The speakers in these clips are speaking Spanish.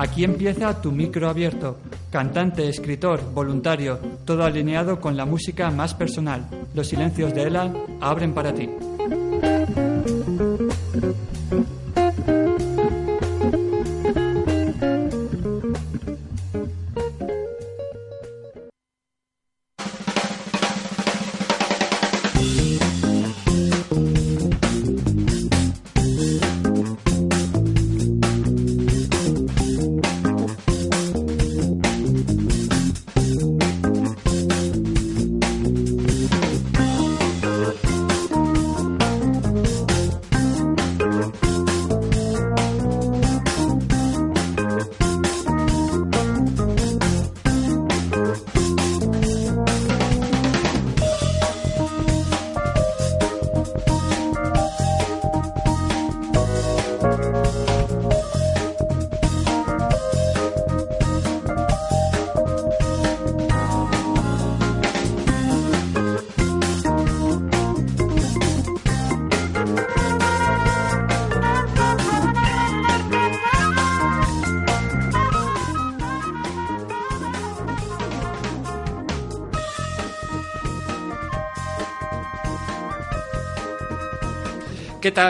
Aquí empieza tu micro abierto. Cantante, escritor, voluntario, todo alineado con la música más personal. Los silencios de Ela abren para ti.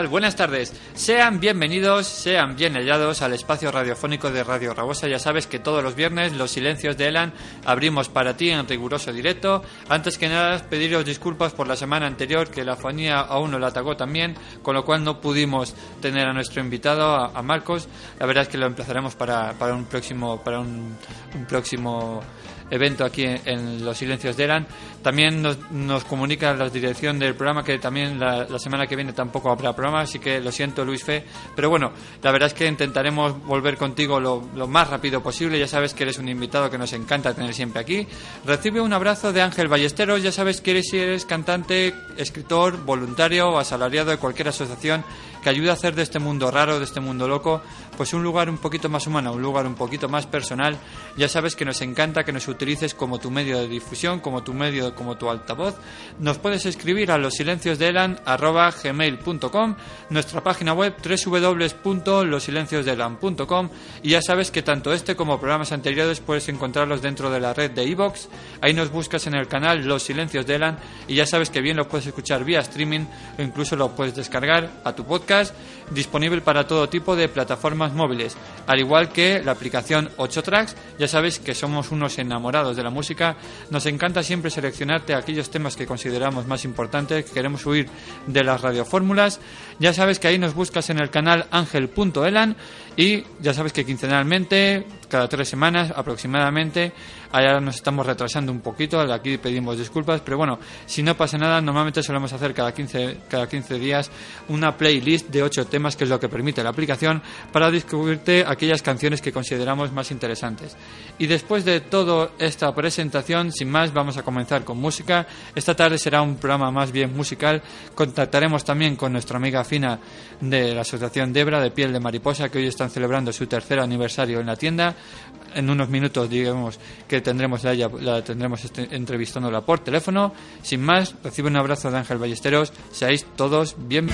Buenas tardes. Sean bienvenidos, sean bien hallados al espacio radiofónico de Radio Rabosa. Ya sabes que todos los viernes los silencios de Elan abrimos para ti en riguroso directo. Antes que nada, pediros disculpas por la semana anterior que la fonía aún no la atacó también, con lo cual no pudimos tener a nuestro invitado, a, Marcos. La verdad es que lo emplazaremos para, para un próximo, para un, un próximo evento aquí en, Los Silencios de Eran. También nos, nos comunica la dirección del programa que también la, semana que viene tampoco habrá programa, así que lo siento Luis Fe. Pero bueno, la verdad es que intentaremos volver contigo lo, lo más rápido posible. Ya sabes que eres un invitado que nos encanta tener siempre aquí. Recibe un abrazo de Ángel Ballesteros. Ya sabes que eres, eres cantante, escritor, voluntario o asalariado de cualquier asociación que ayuda a hacer de este mundo raro, de este mundo loco, pues un lugar un poquito más humano, un lugar un poquito más personal. Ya sabes que nos encanta que nos utilices como tu medio de difusión, como tu medio, como tu altavoz. Nos puedes escribir a los silencios de nuestra página web www.losilenciosdeelan.com y ya sabes que tanto este como programas anteriores puedes encontrarlos dentro de la red de iVox. Ahí nos buscas en el canal Los Silencios de Elan y ya sabes que bien lo puedes escuchar vía streaming o incluso lo puedes descargar a tu podcast disponible para todo tipo de plataformas móviles, al igual que la aplicación 8 Tracks. Ya sabéis que somos unos enamorados de la música. Nos encanta siempre seleccionarte aquellos temas que consideramos más importantes, que queremos huir de las radiofórmulas. Ya sabes que ahí nos buscas en el canal angel.elan y ya sabes que quincenalmente, cada tres semanas aproximadamente, Ahora nos estamos retrasando un poquito, aquí pedimos disculpas, pero bueno, si no pasa nada, normalmente solemos hacer cada 15, cada 15 días una playlist de 8 temas, que es lo que permite la aplicación, para descubrirte aquellas canciones que consideramos más interesantes. Y después de toda esta presentación, sin más, vamos a comenzar con música. Esta tarde será un programa más bien musical. Contactaremos también con nuestra amiga Fina de la Asociación Debra de Piel de Mariposa, que hoy están celebrando su tercer aniversario en la tienda en unos minutos digamos que tendremos a ella, la tendremos este, entrevistándola por teléfono. Sin más, recibe un abrazo de Ángel Ballesteros. Seáis todos bien.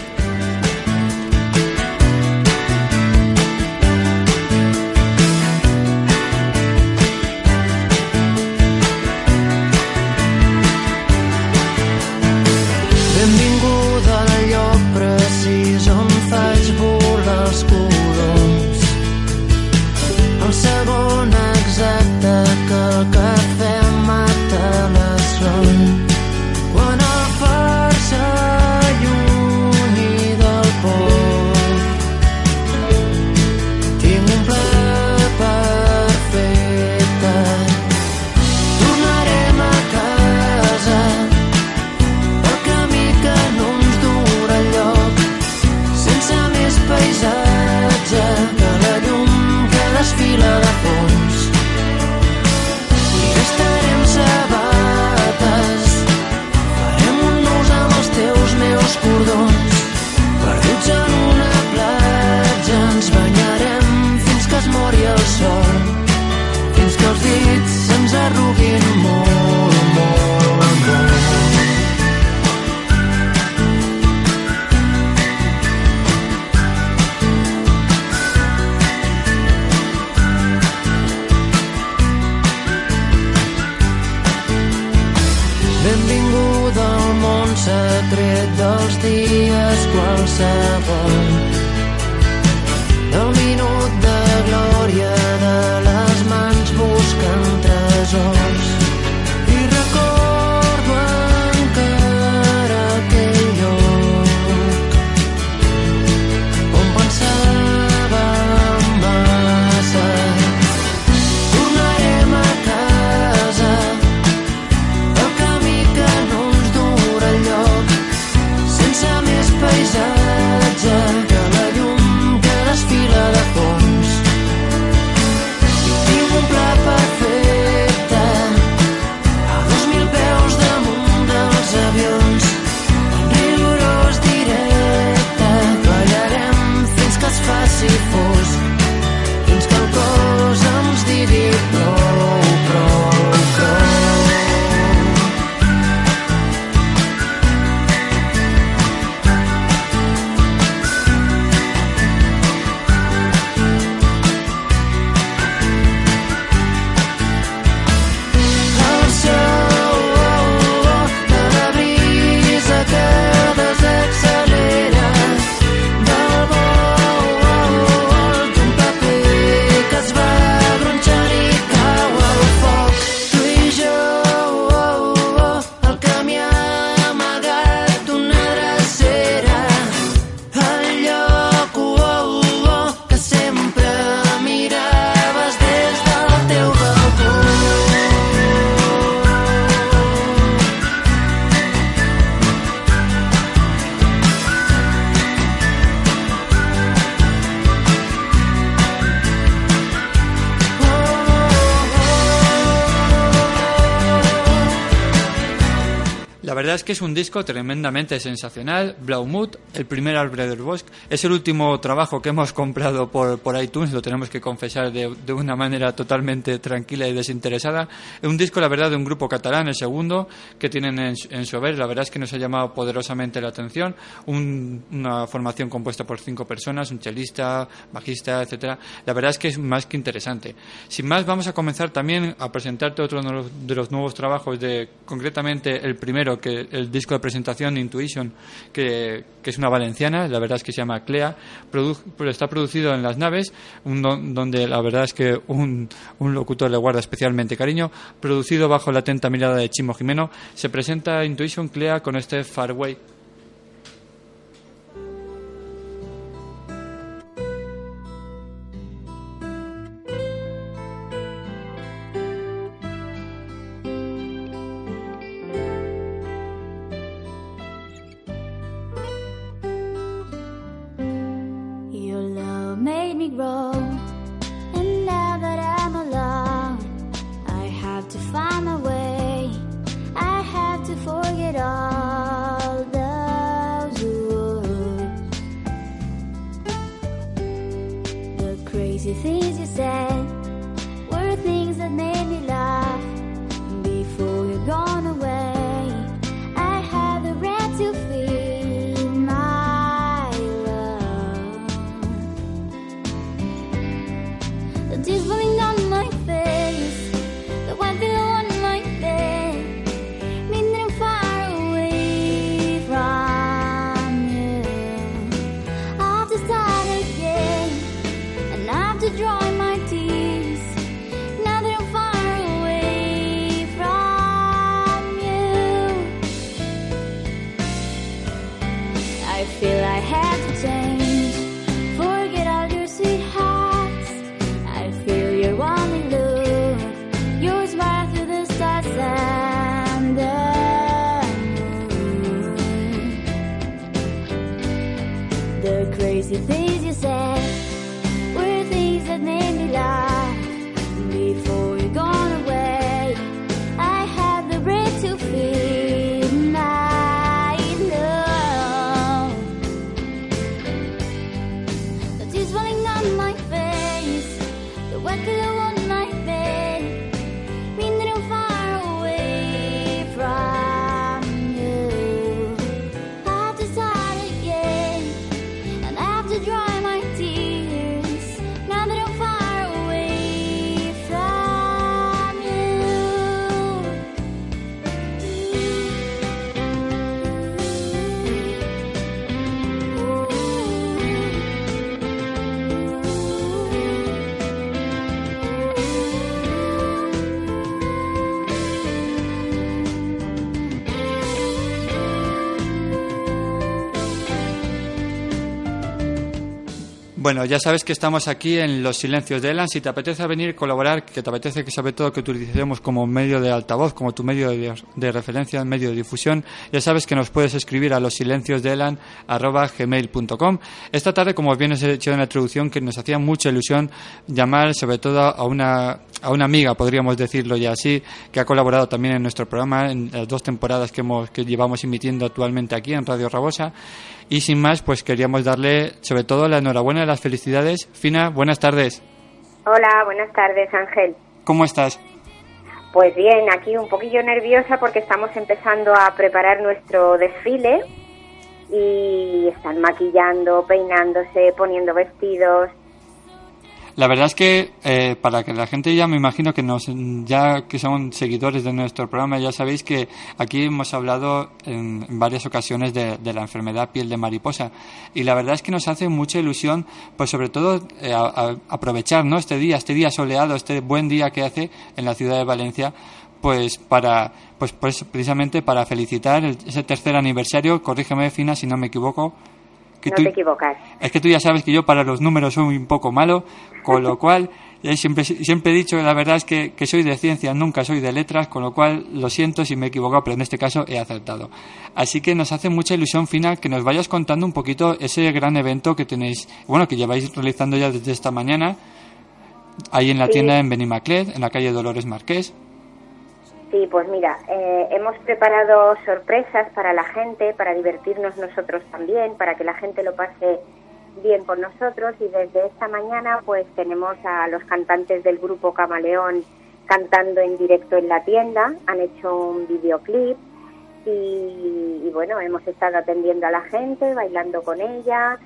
Es que es un disco tremendamente sensacional. Blaumut, el primer Albrecht del Bosch, es el último trabajo que hemos comprado por, por iTunes, lo tenemos que confesar de, de una manera totalmente tranquila y desinteresada. Es un disco, la verdad, de un grupo catalán, el segundo, que tienen en, en su haber. La verdad es que nos ha llamado poderosamente la atención. Un- una formación compuesta por cinco personas, un chelista, bajista, etcétera. La verdad es que es más que interesante. Sin más, vamos a comenzar también a presentarte otro de los nuevos trabajos de, concretamente, el primero, que el disco de presentación Intuition, que, es una valenciana, la verdad es que se llama Clea, Produ- pero está producido en las naves, un don- donde la verdad es que un, un locutor le guarda especialmente cariño, producido bajo la atenta mirada de Chimo Jimeno, se presenta Intuition Clea con este Farway. I feel I have to change. Bueno, ya sabes que estamos aquí en Los Silencios de Elan. Si te apetece venir, colaborar, que te apetece que sobre todo que utilicemos como medio de altavoz, como tu medio de, de referencia, medio de difusión, ya sabes que nos puedes escribir a losilenciosdeelan.gmail.com. Esta tarde, como bien os he dicho en la introducción, que nos hacía mucha ilusión llamar sobre todo a una, a una amiga, podríamos decirlo ya así, que ha colaborado también en nuestro programa en las dos temporadas que, hemos, que llevamos emitiendo actualmente aquí en Radio Rabosa. Y sin más, pues queríamos darle sobre todo la enhorabuena y las felicidades. Fina, buenas tardes. Hola, buenas tardes, Ángel. ¿Cómo estás? Pues bien, aquí un poquillo nerviosa porque estamos empezando a preparar nuestro desfile y están maquillando, peinándose, poniendo vestidos. La verdad es que eh, para que la gente ya me imagino que nos ya que son seguidores de nuestro programa ya sabéis que aquí hemos hablado en, varias ocasiones de, de, la enfermedad piel de mariposa. Y la verdad es que nos hace mucha ilusión pues sobre todo eh, aprovechar no este día este día soleado este buen día que hace en la ciudad de Valencia pues para pues, pues precisamente para felicitar el, ese tercer aniversario corrígeme Fina si no me equivoco que no tú, te equivocas. Es que tú ya sabes que yo para los números soy un poco malo, con lo cual siempre, siempre he dicho, la verdad es que, que, soy de ciencias, nunca soy de letras, con lo cual lo siento si me he equivocado, pero en este caso he acertado. Así que nos hace mucha ilusión, Fina, que nos vayas contando un poquito ese gran evento que tenéis, bueno, que lleváis realizando ya desde esta mañana, ahí en la sí. tienda en Benimaclet, en la calle Dolores Marqués. Sí, pues mira, eh, hemos preparado sorpresas para la gente, para divertirnos nosotros también, para que la gente lo pase bien con nosotros. Y desde esta mañana pues tenemos a los cantantes del grupo Camaleón cantando en directo en la tienda, han hecho un videoclip y, y bueno, hemos estado atendiendo a la gente, bailando con ella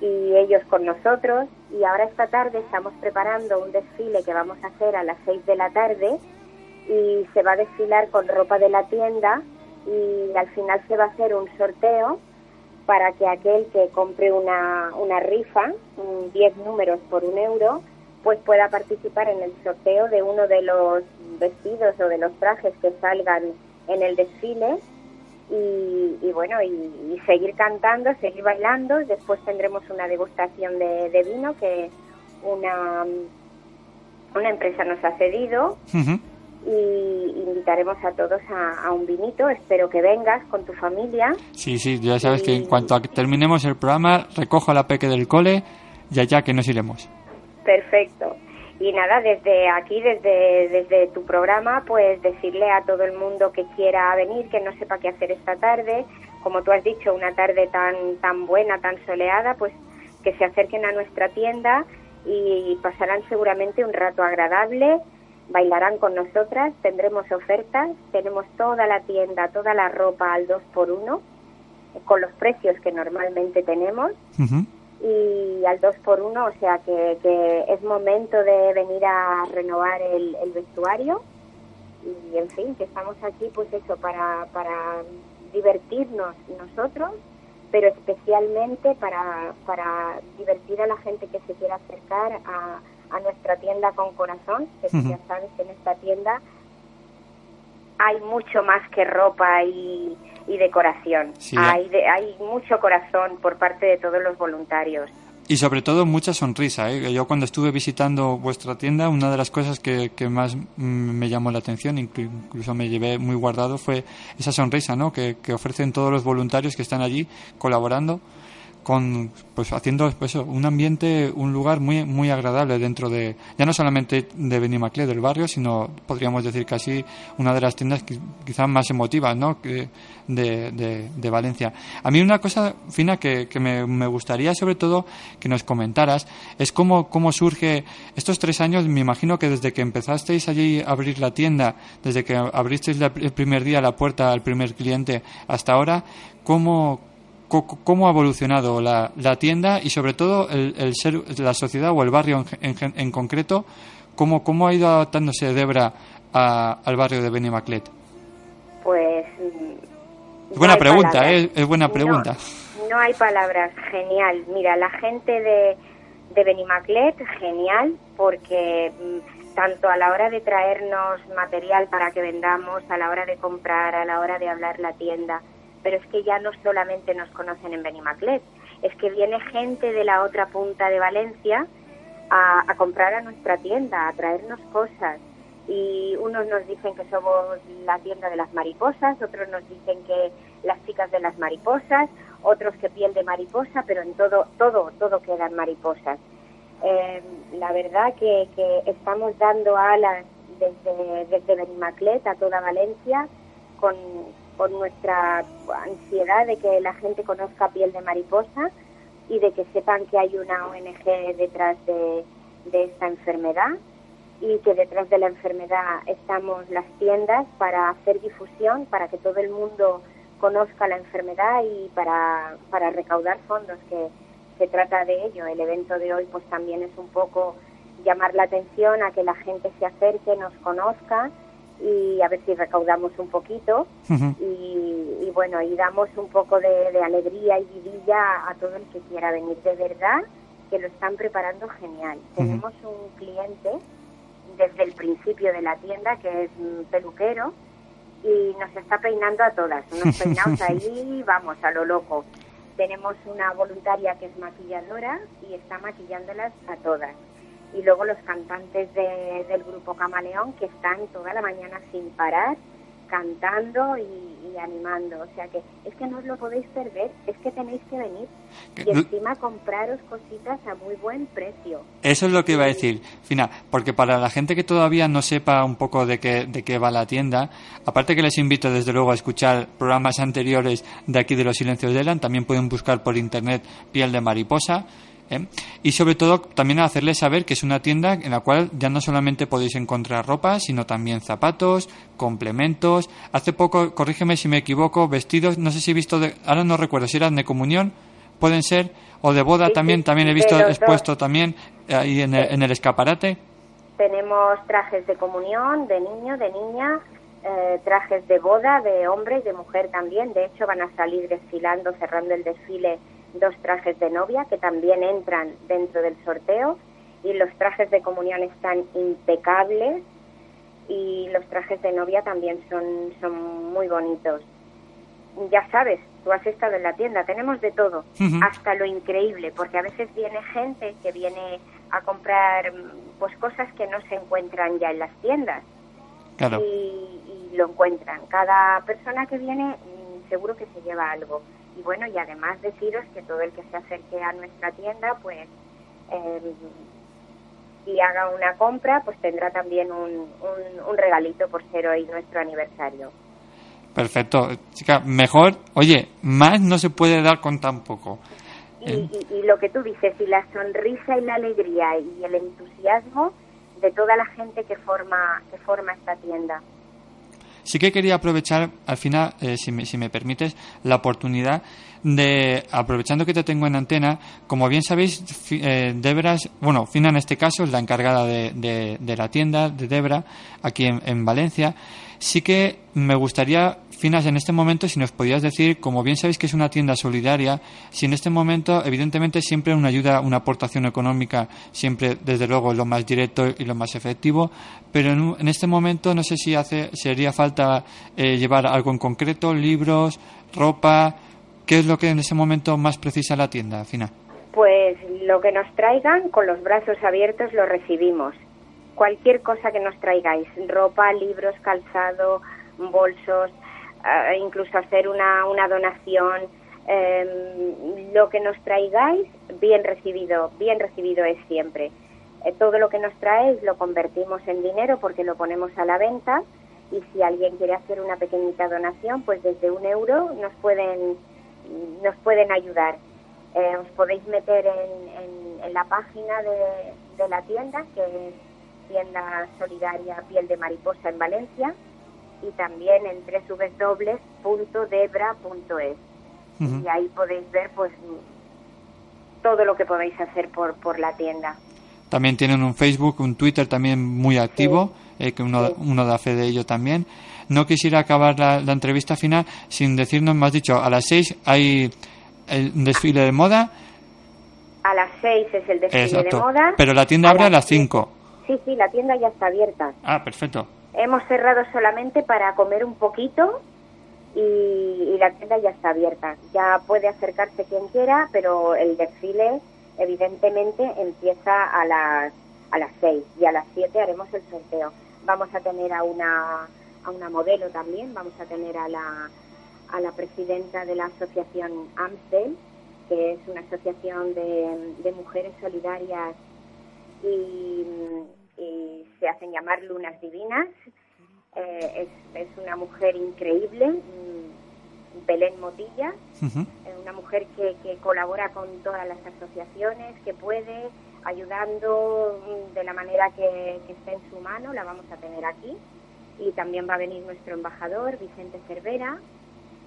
y ellos con nosotros. Y ahora esta tarde estamos preparando un desfile que vamos a hacer a las seis de la tarde y se va a desfilar con ropa de la tienda y al final se va a hacer un sorteo para que aquel que compre una, una rifa, 10 números por un euro, pues pueda participar en el sorteo de uno de los vestidos o de los trajes que salgan en el desfile y, y bueno, y, seguir cantando, seguir bailando. Después tendremos una degustación de, vino que una, una empresa nos ha cedido. Y invitaremos a todos a, a, un vinito. Espero que vengas con tu familia. Sí, sí, ya sabes y... que en cuanto a que terminemos el programa, recojo a la peque del cole y allá que nos iremos. Perfecto. Y nada, desde aquí, desde, desde tu programa, pues decirle a todo el mundo que quiera venir, que no sepa qué hacer esta tarde, como tú has dicho, una tarde tan, tan buena, tan soleada, pues que se acerquen a nuestra tienda y pasarán seguramente un rato agradable bailarán con nosotras, tendremos ofertas, tenemos toda la tienda, toda la ropa al 2 por 1 con los precios que normalmente tenemos uh -huh. y al 2 por 1 o sea que, que, es momento de venir a renovar el, el, vestuario y en fin, que estamos aquí pues eso, para, para divertirnos nosotros, pero especialmente para, para divertir a la gente que se quiera acercar a a nuestra tienda con corazón, que uh -huh. ya sabes que en esta tienda hay mucho más que ropa y, y decoración. Sí, hay, de, hay mucho corazón por parte de todos los voluntarios. Y sobre todo mucha sonrisa. ¿eh? Yo cuando estuve visitando vuestra tienda, una de las cosas que, que más me llamó la atención, incluso me llevé muy guardado, fue esa sonrisa ¿no? que, que ofrecen todos los voluntarios que están allí colaborando con pues haciendo pues, un ambiente un lugar muy muy agradable dentro de ya no solamente de Benimaclet del barrio sino podríamos decir casi una de las tiendas quizás más emotivas no de, de, de, Valencia. A mí una cosa fina que, que me, me, gustaría sobre todo que nos comentaras es cómo cómo surge estos tres años. Me imagino que desde que empezasteis allí a abrir la tienda desde que abristeis el primer día la puerta al primer cliente hasta ahora cómo cómo ha evolucionado la, la, tienda y sobre todo el, el, ser la sociedad o el barrio en, en, en concreto cómo, cómo ha ido adaptándose Debra a, al barrio de Benimaclet pues buena no pregunta ¿eh? es buena pregunta. no, no, hay palabras. Genial. Mira la gente de, de Benimaclet genial porque mm, tanto a la hora de traernos material para que vendamos a la hora de comprar a la hora de hablar la tienda pero es que ya no solamente nos conocen en Benimaclet, es que viene gente de la otra punta de Valencia a, comprar a nuestra tienda, a traernos cosas. Y unos nos dicen que somos la tienda de las mariposas, otros nos dicen que las chicas de las mariposas, otros que piel de mariposa, pero en todo, todo, todo quedan mariposas. Eh, la verdad que, que estamos dando alas desde, desde Benimaclet a toda Valencia con, con nuestra ansiedad de que la gente conozca piel de mariposa y de que sepan que hay una ONG detrás de, de esta enfermedad y que detrás de la enfermedad estamos las tiendas para hacer difusión, para que todo el mundo conozca la enfermedad y para, para recaudar fondos, que se trata de ello. El evento de hoy pues también es un poco llamar la atención a que la gente se acerque, nos conozca y a ver si recaudamos un poquito y, y bueno, y damos un poco de, de alegría y vidilla a todo el que quiera venir. De verdad que lo están preparando genial. Tenemos un cliente desde el principio de la tienda que es peluquero y nos está peinando a todas. Unos peinados ahí, vamos, a lo loco. Tenemos una voluntaria que es maquilladora y está maquillándolas a todas. Y luego los cantantes de- del grupo Camaleón que están toda la mañana sin parar cantando y, y animando. O sea que es que no os lo podéis perder, es que tenéis que venir y encima compraros cositas a muy buen precio. Eso es lo que iba a decir, Fina, porque para la gente que todavía no sepa un poco de qué, de qué va la tienda, aparte que les invito desde luego a escuchar programas anteriores de aquí de los Silencios de Elan, también pueden buscar por internet Piel de Mariposa. ¿Eh? Y sobre todo también a hacerles saber que es una tienda en la cual ya no solamente podéis encontrar ropa, sino también zapatos, complementos. Hace poco, corrígeme si me equivoco, vestidos, no sé si he visto, de, ahora no recuerdo si eran de comunión, pueden ser, o de boda Sí, también, sí, también he visto dos. expuesto también ahí en el, en el escaparate. Tenemos trajes de comunión, de niño, de niña, eh, trajes de boda, de hombre y de mujer también. De hecho, van a salir desfilando, cerrando el desfile, dos trajes de novia que también entran dentro del sorteo. Y los trajes de comunión están impecables y los trajes de novia también son, son muy bonitos. Ya sabes, tú has estado en la tienda, tenemos de todo, hasta lo increíble, porque a veces viene gente que viene a comprar pues cosas que no se encuentran ya en las tiendas Claro. y, y lo encuentran. Cada persona que viene mm, seguro que se lleva algo. Y bueno, y además deciros que todo el que se acerque a nuestra tienda, pues eh, y haga una compra, pues tendrá también un, un, un regalito por ser hoy nuestro aniversario. Perfecto. Chica, mejor, oye, más no se puede dar con tan poco. Y, Eh. y- y lo que tú dices, y la sonrisa y la alegría y el entusiasmo de toda la gente que forma que forma esta tienda. Sí que quería aprovechar, al final, eh, si, me, si me permites, la oportunidad de, aprovechando que te tengo en antena, como bien sabéis, eh, Debra, bueno, Fina en este caso es la encargada de, de- la tienda de Debra, aquí en Valencia. Sí que me gustaría, Finas, en este momento, si nos podías decir, como bien sabéis que es una tienda solidaria, si en este momento, evidentemente, siempre una ayuda, una aportación económica, siempre, desde luego, lo más directo y lo más efectivo, pero en, en este momento no sé si hace, si falta eh, llevar algo en concreto, libros, ropa, ¿qué es lo que en ese momento más precisa la tienda, Fina? Pues lo que nos traigan, con los brazos abiertos lo recibimos. Cualquier cosa que nos traigáis, ropa, libros, calzado, bolsos, incluso hacer una, una donación, em, lo que nos traigáis, bien recibido, bien recibido es siempre. Eh, todo lo que nos traéis lo convertimos en dinero porque lo ponemos a la venta y si alguien quiere hacer una pequeñita donación, pues desde un euro nos pueden, nos pueden ayudar. Eh, os podéis meter en, en- la página de la tienda, que es tienda solidaria Piel de Mariposa en Valencia, y también en www.debra.es. Ujú. Y ahí podéis ver pues todo lo que podéis hacer por, por la tienda. También tienen un Facebook, un Twitter también muy activo, eh, que uno, Sí. uno da fe de ello también. No quisiera acabar la, la entrevista final sin decirnos, has dicho, a las seis hay el un desfile de moda. A las 6 es el desfile Exacto. de moda. Pero la tienda abre a las siete- 5. Sí, sí, la tienda ya está abierta. Ah, perfecto. Hemos cerrado solamente para comer un poquito y, la tienda ya está abierta. Ya puede acercarse quien quiera, pero el desfile evidentemente empieza a las a las 6 y a las 7 haremos el sorteo. Vamos a tener a una a una modelo también, vamos a tener a la a la presidenta de la asociación AMSTEL, que es una asociación de mujeres solidarias y, y se hacen llamar Lunas Divinas. Eh, es, es una mujer increíble, Belén Motilla, eh, una mujer que, que colabora con todas las asociaciones, que puede, ayudando de la manera que, que esté en su mano, la vamos a tener aquí. Y también va a venir nuestro embajador, Vicente Cervera,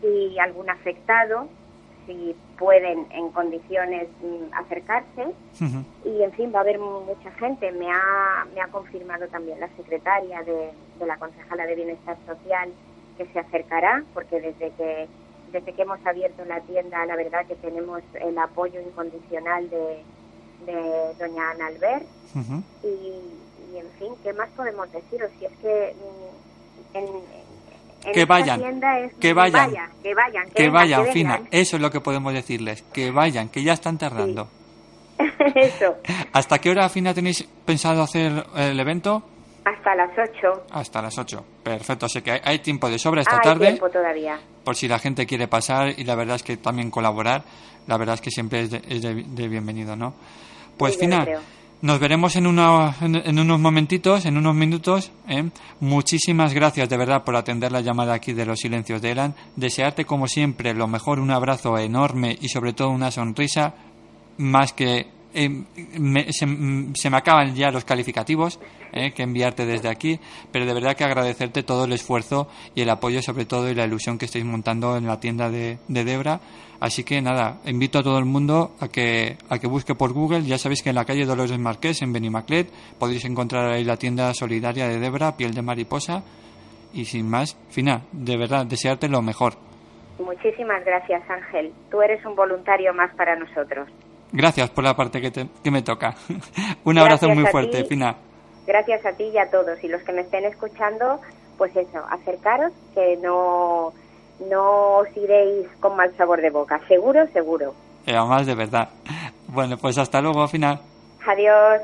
y algún afectado, si pueden en condiciones mm, acercarse. Y en fin, va a haber mucha gente. Me ha, me ha confirmado también la secretaria de, de la concejala de Bienestar Social que se acercará, porque desde que desde que hemos abierto la tienda, la verdad que tenemos el apoyo incondicional de, de doña Ana Albert. Y, y, en fin, ¿qué más podemos deciros? Si es que mm, en, en Que vayan, es- que vayan. vaya, que vayan, Que vayan, que Fina, eso es lo que podemos decirles, que vayan, que ya están tardando. Eso, ¿Hasta qué hora, Fina, tenéis pensado hacer el evento? hasta las 8. Hasta las 8. Perfecto, sé que hay, hay tiempo de sobra esta Hay tarde, tiempo todavía. por si la gente quiere pasar y la verdad es que también colaborar, la verdad es que siempre es de, es de- de bienvenido, ¿no? Pues Sí, Fina. Nos veremos en, en unos momentitos, en unos minutos. ¿eh? Muchísimas gracias de verdad por atender la llamada aquí de los silencios de Elan. Desearte como siempre lo mejor, un abrazo enorme y sobre todo una sonrisa más que eh, me- se, me acaban ya los calificativos eh, que enviarte desde aquí, pero de verdad que agradecerte todo el esfuerzo y el apoyo sobre todo y la ilusión que estáis montando en la tienda de, de Debra. Así que nada, invito a todo el mundo a que, a que busque por Google. Ya sabéis que en la calle Dolores Marqués, en Benimaclet, podéis encontrar ahí la tienda solidaria de Debra, piel de mariposa. Y sin más, Fina, de verdad, desearte lo mejor. Muchísimas gracias, Ángel. Tú eres un voluntario más para nosotros. Gracias por la parte que, te- que me toca. Un abrazo Gracias muy fuerte, ti. Fina. Gracias a ti y a todos. Y los que me estén escuchando, pues eso, acercaros, que no, no os iréis con mal sabor de boca. Seguro, seguro. Eh, además, de verdad. Bueno, pues hasta luego, Fina. Adiós.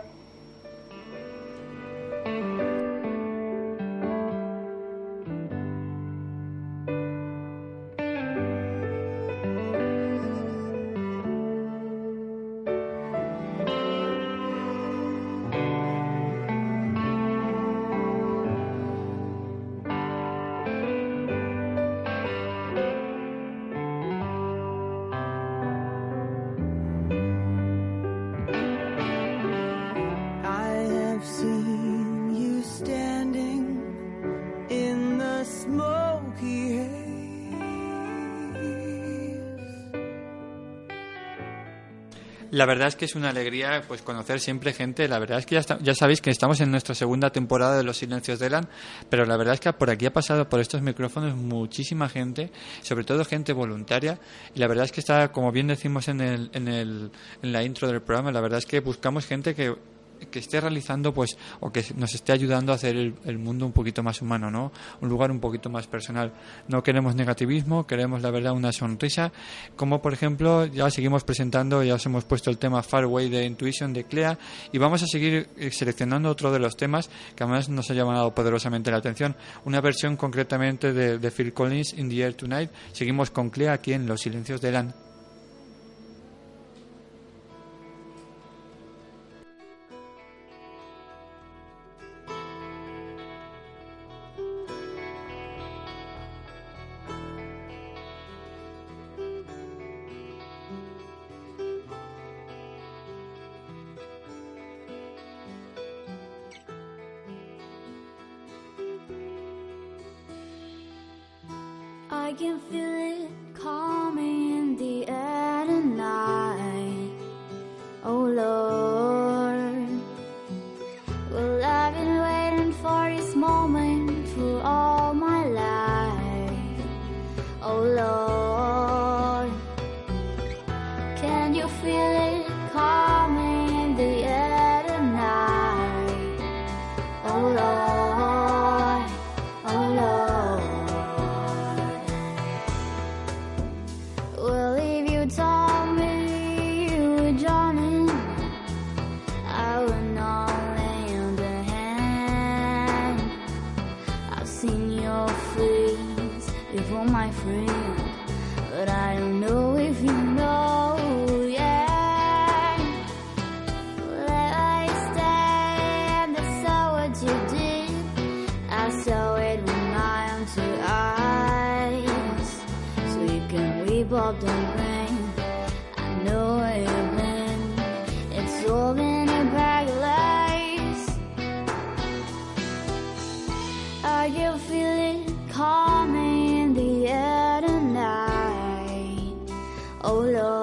La verdad es que es una alegría pues conocer siempre gente. La verdad es que ya, está- ya sabéis que estamos en nuestra segunda temporada de Los Silencios de Elan, pero la verdad es que por aquí ha pasado por estos micrófonos muchísima gente, sobre todo gente voluntaria. Y la verdad es que está, como bien decimos en, el, en, el, en la intro del programa, la verdad es que buscamos gente que que esté realizando pues o que nos esté ayudando a hacer el, mundo un poquito más humano no un lugar un poquito más personal. No queremos negativismo queremos la verdad una sonrisa. Como por ejemplo ya seguimos presentando ya os hemos puesto el tema Far Away de Intuition de Clea y vamos a seguir eh, seleccionando otro de los temas que además nos ha llamado poderosamente la atención. Una versión concretamente de, de Phil Collins In the Air Tonight. Seguimos con Clea aquí en Los Silencios de Elan I can feel it feel it in the air tonight. Oh Lord,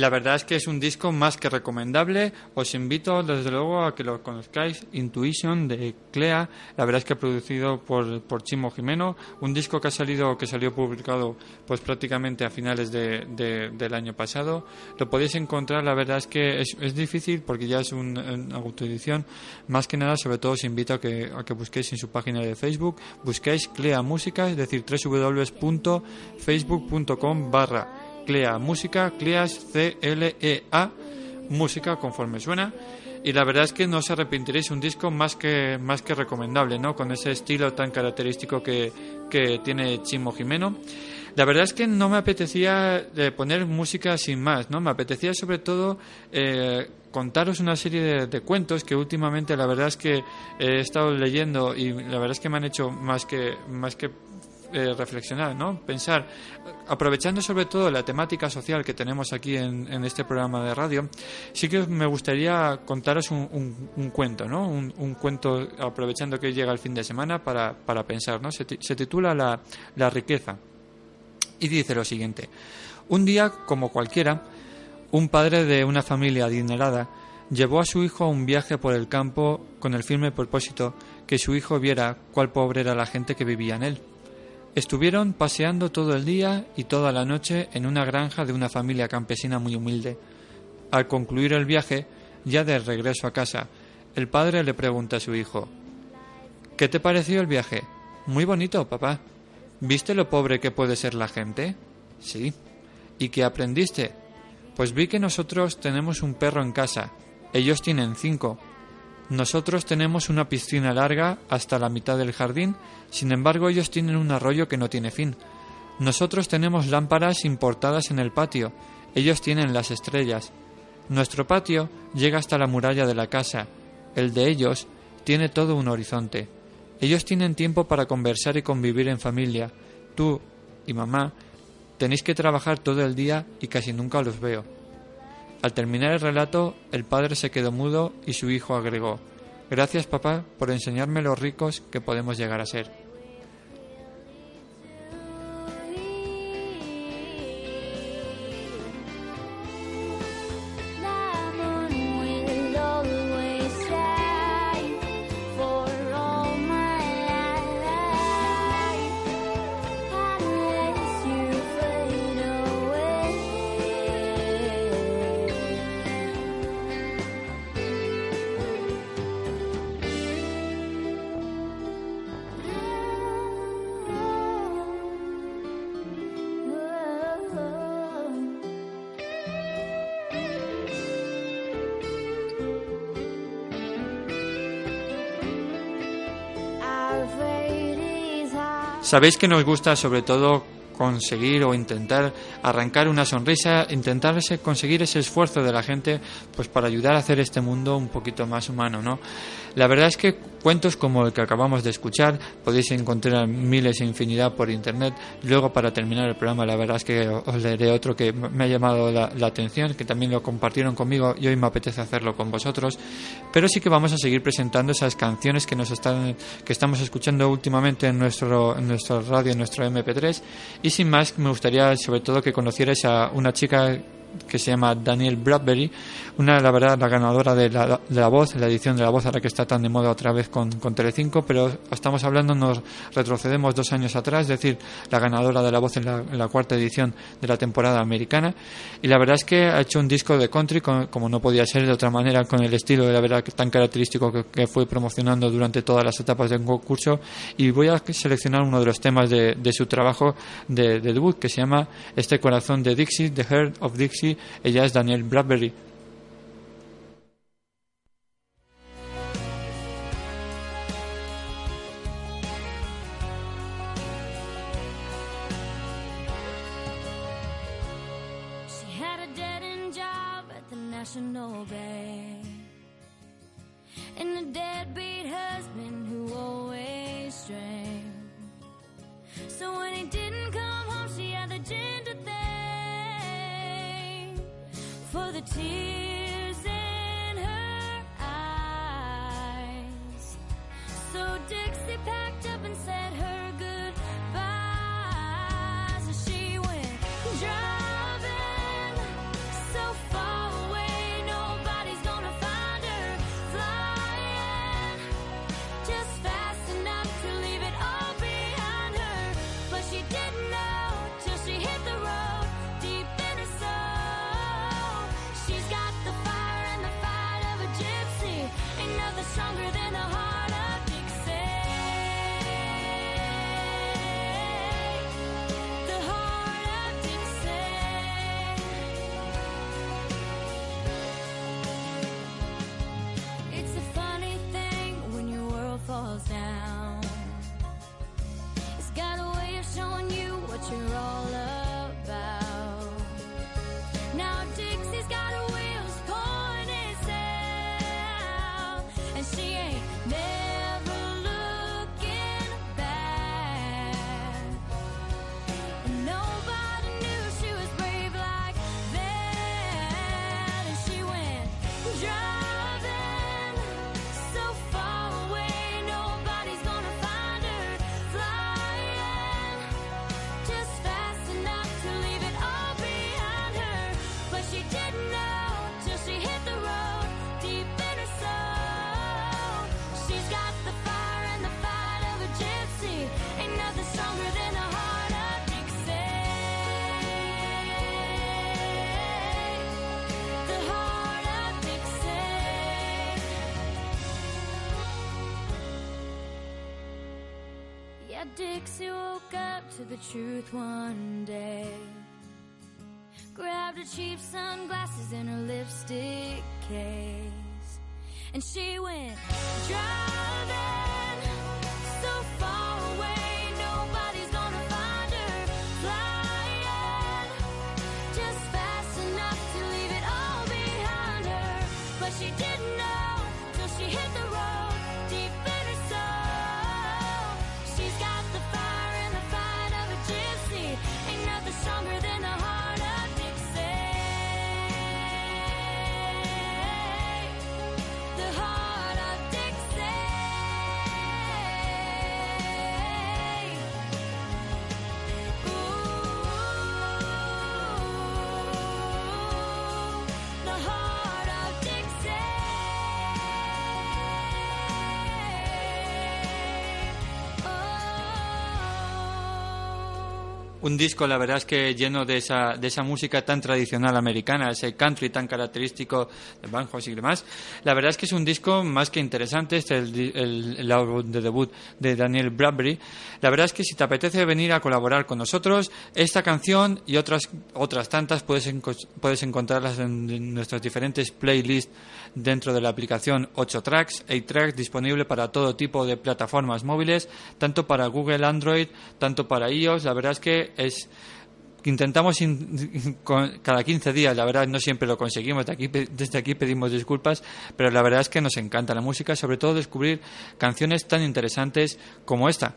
La verdad es que es un disco más que recomendable. Os invito desde luego a que lo conozcáis. Intuition de Clea. La verdad es que producido por, por Chimo Jimeno. Un disco que ha salido, que salió publicado pues prácticamente a finales de, de- del año pasado. Lo podéis encontrar. La verdad es que es, es difícil porque ya es un- una autoedición. Más que nada, sobre todo os invito a que, a que busquéis en su página de Facebook. Busquéis Clea Música, es decir, www.facebook.com barra Clea Música, Cleas C-L-E-A, música conforme suena. Y la verdad es que no os arrepentiréis, un disco más que, más que recomendable, ¿no? Con ese estilo tan característico que, que tiene Chimo Jimeno. La verdad es que no me apetecía eh, poner música sin más, ¿no? Me apetecía sobre todo eh, contaros una serie de, de cuentos que últimamente la verdad es que he estado leyendo y la verdad es que me han hecho más que, más que eh, reflexionar, ¿no? Pensar, aprovechando sobre todo la temática social que tenemos aquí en, este programa de radio, sí que me gustaría contaros un, cuento, ¿no? Un, cuento aprovechando que llega el fin de semana para, para pensar, ¿no? Se titula la, la riqueza y dice lo siguiente. Un día, como cualquiera, un padre de una familia adinerada llevó a su hijo a un viaje por el campo con el firme propósito que su hijo viera cuál pobre era la gente que vivía en él. Estuvieron paseando todo el día y toda la noche en una granja de una familia campesina muy humilde. Al concluir el viaje, ya de regreso a casa, el padre le pregunta a su hijo ¿Qué te pareció el viaje? Muy bonito, papá. ¿Viste lo pobre que puede ser la gente? Sí. ¿Y qué aprendiste? Pues vi que nosotros tenemos un perro en casa. Ellos tienen cinco. Nosotros tenemos una piscina larga hasta la mitad del jardín, sin embargo ellos tienen un arroyo que no tiene fin. Nosotros tenemos lámparas importadas en el patio, ellos tienen las estrellas. Nuestro patio llega hasta la muralla de la casa, el de ellos, tiene todo un horizonte. Ellos tienen tiempo para conversar y convivir en familia. Tú y mamá tenéis que trabajar todo el día y casi nunca los veo. Al terminar el relato, el padre se quedó mudo y su hijo agregó Gracias papá por enseñarme los ricos que podemos llegar a ser. Sabéis que nos gusta sobre todo conseguir o intentar arrancar una sonrisa, intentar conseguir ese esfuerzo de la gente pues para ayudar a hacer este mundo un poquito más humano, ¿no? La verdad es que cuentos como el que acabamos de escuchar podéis encontrar miles e infinidad por internet. Luego para terminar el programa la verdad es que os leeré otro que me ha llamado la, la atención, que también lo compartieron conmigo y hoy me apetece hacerlo con vosotros. Pero sí que vamos a seguir presentando esas canciones que nos están que estamos escuchando últimamente en nuestro en nuestra radio, en nuestro MP3 y sin más me gustaría sobre todo que conocierais a una chica que se llama Daniel Bradbury, una, la verdad, la ganadora de la, de la voz, la edición de la voz, ahora que está tan de moda otra vez con, con Telecinco, pero estamos hablando, nos retrocedemos dos años atrás, es decir, la ganadora de la voz en la, en la cuarta edición de la temporada americana, y la verdad es que ha hecho un disco de country, como no podía ser de otra manera, con el estilo, de la verdad, tan característico que, que fue promocionando durante todas las etapas del concurso, y voy a seleccionar uno de los temas de, de su trabajo de, de debut, que se llama Este corazón de Dixie, The Heart of Dixie, ella es Daniel Bradbury. The tears Dixie. Woke up to the truth one day. Grabbed her cheap sunglasses and her lipstick case. And she went un disco, la verdad es que lleno de esa, de esa música tan tradicional americana, ese country tan característico de banjos y demás. La verdad es que es un disco más que interesante, este es el, el, álbum de debut de Daniel Bradbury. La verdad es que si te apetece venir a colaborar con nosotros, esta canción y otras, otras tantas puedes, puedes encontrarlas en nuestras diferentes playlists dentro de la aplicación 8 Tracks, 8 Tracks disponible para todo tipo de plataformas móviles, tanto para Google Android, tanto para iOS. La verdad es que es intentamos cada 15 días, la verdad no siempre lo conseguimos, de aquí, desde aquí pedimos disculpas, pero la verdad es que nos encanta la música, sobre todo descubrir canciones tan interesantes como esta.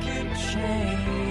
can change.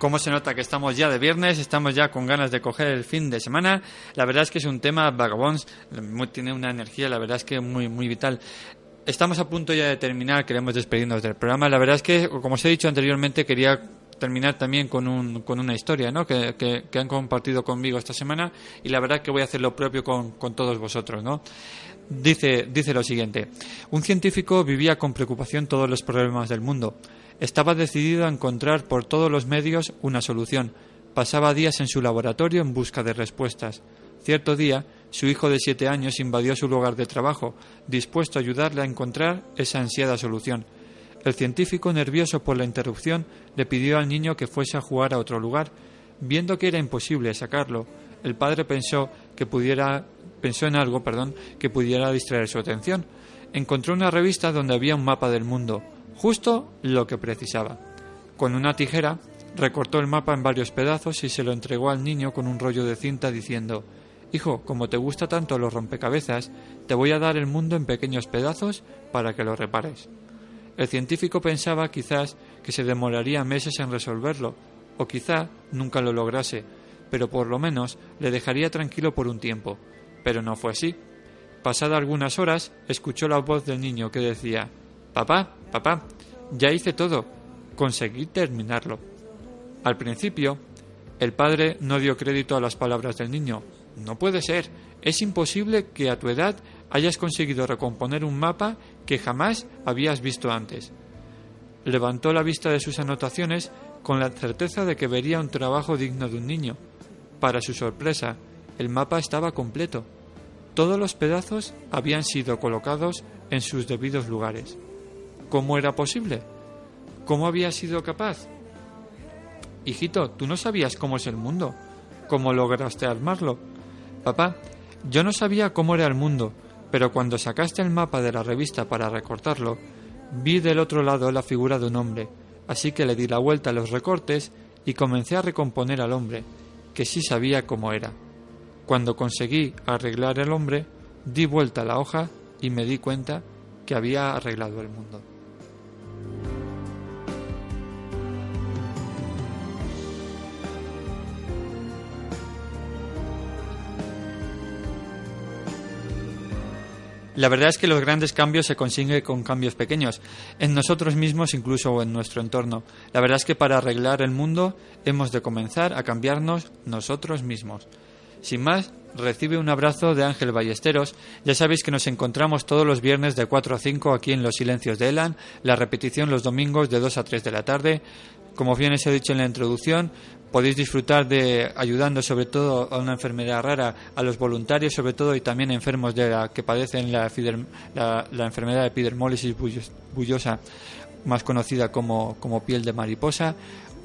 Cómo se nota que estamos ya de viernes, estamos ya con ganas de coger el fin de semana. La verdad es que es un tema, Vagabonds, tiene una energía, la verdad es que muy, muy vital. Estamos a punto ya de terminar, queremos despedirnos del programa. La verdad es que, como os he dicho anteriormente, quería terminar también con, un, con una historia ¿no? Que, que, han compartido conmigo esta semana y la verdad es que voy a hacer lo propio con, con todos vosotros. ¿no? Dice, dice lo siguiente. Un científico vivía con preocupación todos los problemas del mundo. Estaba decidido a encontrar por todos los medios una solución. Pasaba días en su laboratorio en busca de respuestas. Cierto día, su hijo de siete años invadió su lugar de trabajo, dispuesto a ayudarle a encontrar esa ansiada solución. El científico, nervioso por la interrupción, le pidió al niño que fuese a jugar a otro lugar. Viendo que era imposible sacarlo, el padre pensó que pudiera pensó en algo, perdón, que pudiera distraer su atención. Encontró una revista donde había un mapa del mundo, justo lo que precisaba. Con una tijera recortó el mapa en varios pedazos y se lo entregó al niño con un rollo de cinta diciendo Hijo, como te gusta tanto los rompecabezas, te voy a dar el mundo en pequeños pedazos para que lo repares. El científico pensaba quizás que se demoraría meses en resolverlo, o quizá nunca lo lograse, pero por lo menos le dejaría tranquilo por un tiempo. Pero no fue así. Pasada algunas horas, escuchó la voz del niño que decía Papá, papá, ya hice todo. Conseguí terminarlo. Al principio, el padre no dio crédito a las palabras del niño. No puede ser. Es imposible que a tu edad hayas conseguido recomponer un mapa que jamás habías visto antes. Levantó la vista de sus anotaciones con la certeza de que vería un trabajo digno de un niño. Para su sorpresa, el mapa estaba completo. Todos los pedazos habían sido colocados en sus debidos lugares. ¿Cómo era posible? ¿Cómo había sido capaz? Hijito, tú no sabías cómo es el mundo. ¿Cómo lograste armarlo? Papá, yo no sabía cómo era el mundo, pero cuando sacaste el mapa de la revista para recortarlo, vi del otro lado la figura de un hombre, así que le di la vuelta a los recortes y comencé a recomponer al hombre, que sí sabía cómo era. Cuando conseguí arreglar el hombre, di vuelta la hoja y me di cuenta que había arreglado el mundo. La verdad es que los grandes cambios se consiguen con cambios pequeños, en nosotros mismos incluso en nuestro entorno. La verdad es que para arreglar el mundo hemos de comenzar a cambiarnos nosotros mismos. Sin más, recibe un abrazo de Ángel Ballesteros. Ya sabéis que nos encontramos todos los viernes de 4 a 5 aquí en Los Silencios de Elan, la repetición los domingos de 2 a 3 de la tarde. Como bien os he dicho en la introducción, podéis disfrutar de ayudando sobre todo a una enfermedad rara a los voluntarios sobre todo y también enfermos de la que padecen la, enfermedad de epidermólisis bullos- bullosa más conocida como piel de mariposa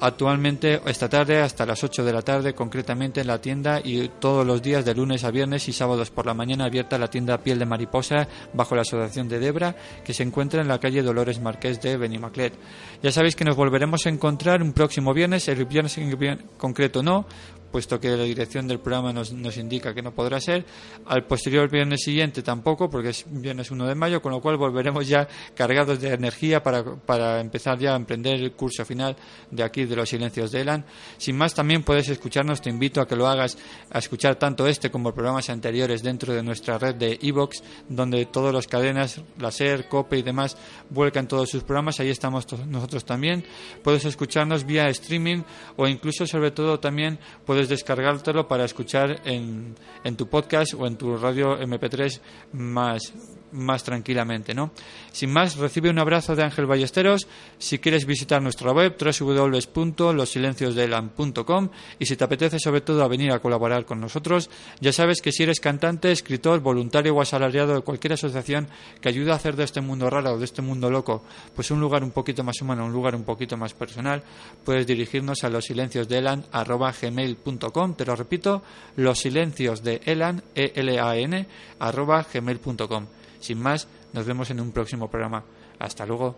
actualmente esta tarde hasta las 8 de la tarde concretamente en la tienda y todos los días de lunes a viernes y sábados por la mañana abierta la tienda piel de mariposa bajo la asociación de Debra que se encuentra en la calle Dolores Marqués de Benimaclet. Ya sabéis que nos volveremos a encontrar un próximo viernes el viernes en concreto no puesto que la dirección del programa nos, nos indica que no podrá ser. Al posterior viernes siguiente tampoco, porque es viernes 1 de mayo, con lo cual volveremos ya cargados de energía para, para empezar ya a emprender el curso final de aquí de los silencios de Elan. Sin más, también puedes escucharnos, te invito a que lo hagas, a escuchar tanto este como programas anteriores dentro de nuestra red de iVox, donde todas las cadenas, la SER, COPE y demás, vuelcan todos sus programas, ahí estamos nosotros también. Puedes escucharnos vía streaming o incluso, sobre todo, también puedes descargártelo para escuchar en, en tu podcast o en tu radio MP3 más, más tranquilamente, ¿no? Sin más, recibe un abrazo de Ángel Ballesteros. Si quieres visitar nuestra web, www.losilenciosdeelan.com y si te apetece sobre todo a venir a colaborar con nosotros, ya sabes que si eres cantante, escritor, voluntario o asalariado de cualquier asociación que ayude a hacer de este mundo raro o de este mundo loco, pues un lugar un poquito más humano, un lugar un poquito más personal, puedes dirigirnos a losilenciosdeelan.gmail.com Te lo repito, losilenciosdeelan, e -L -A -N, arroba gmail.com. Sin más, nos vemos en un próximo programa. Hasta luego.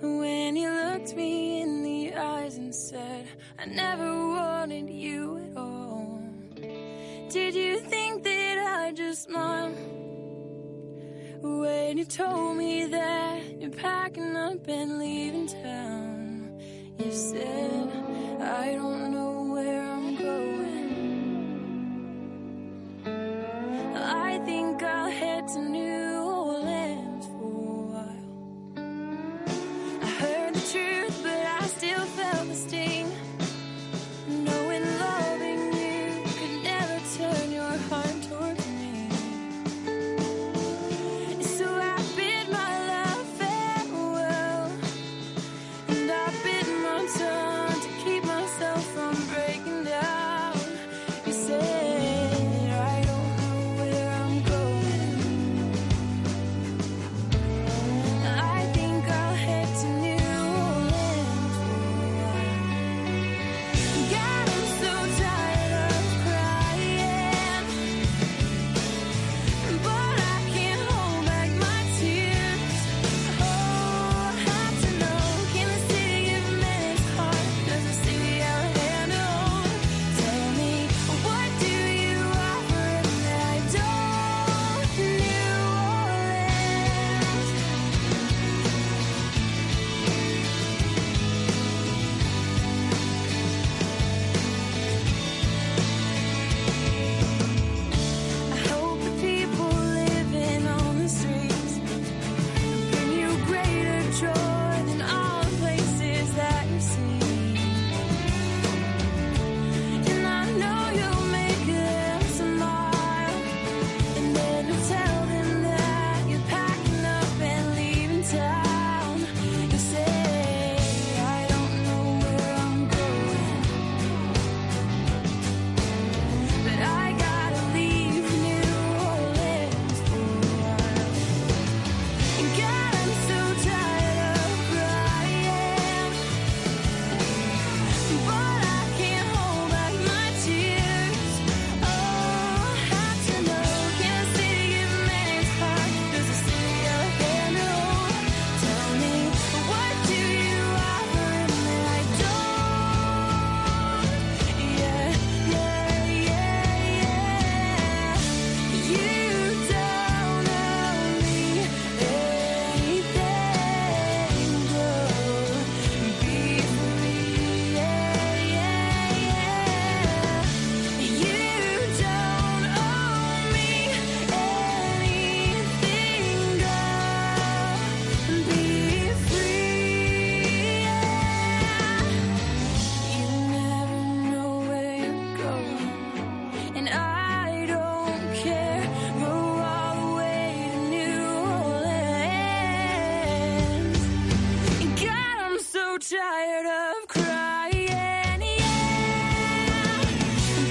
When you looked me in the eyes and said, I never wanted you at all. Did you think that I just smile? When you told me that you're packing up and leaving town, you said, think I'll head to New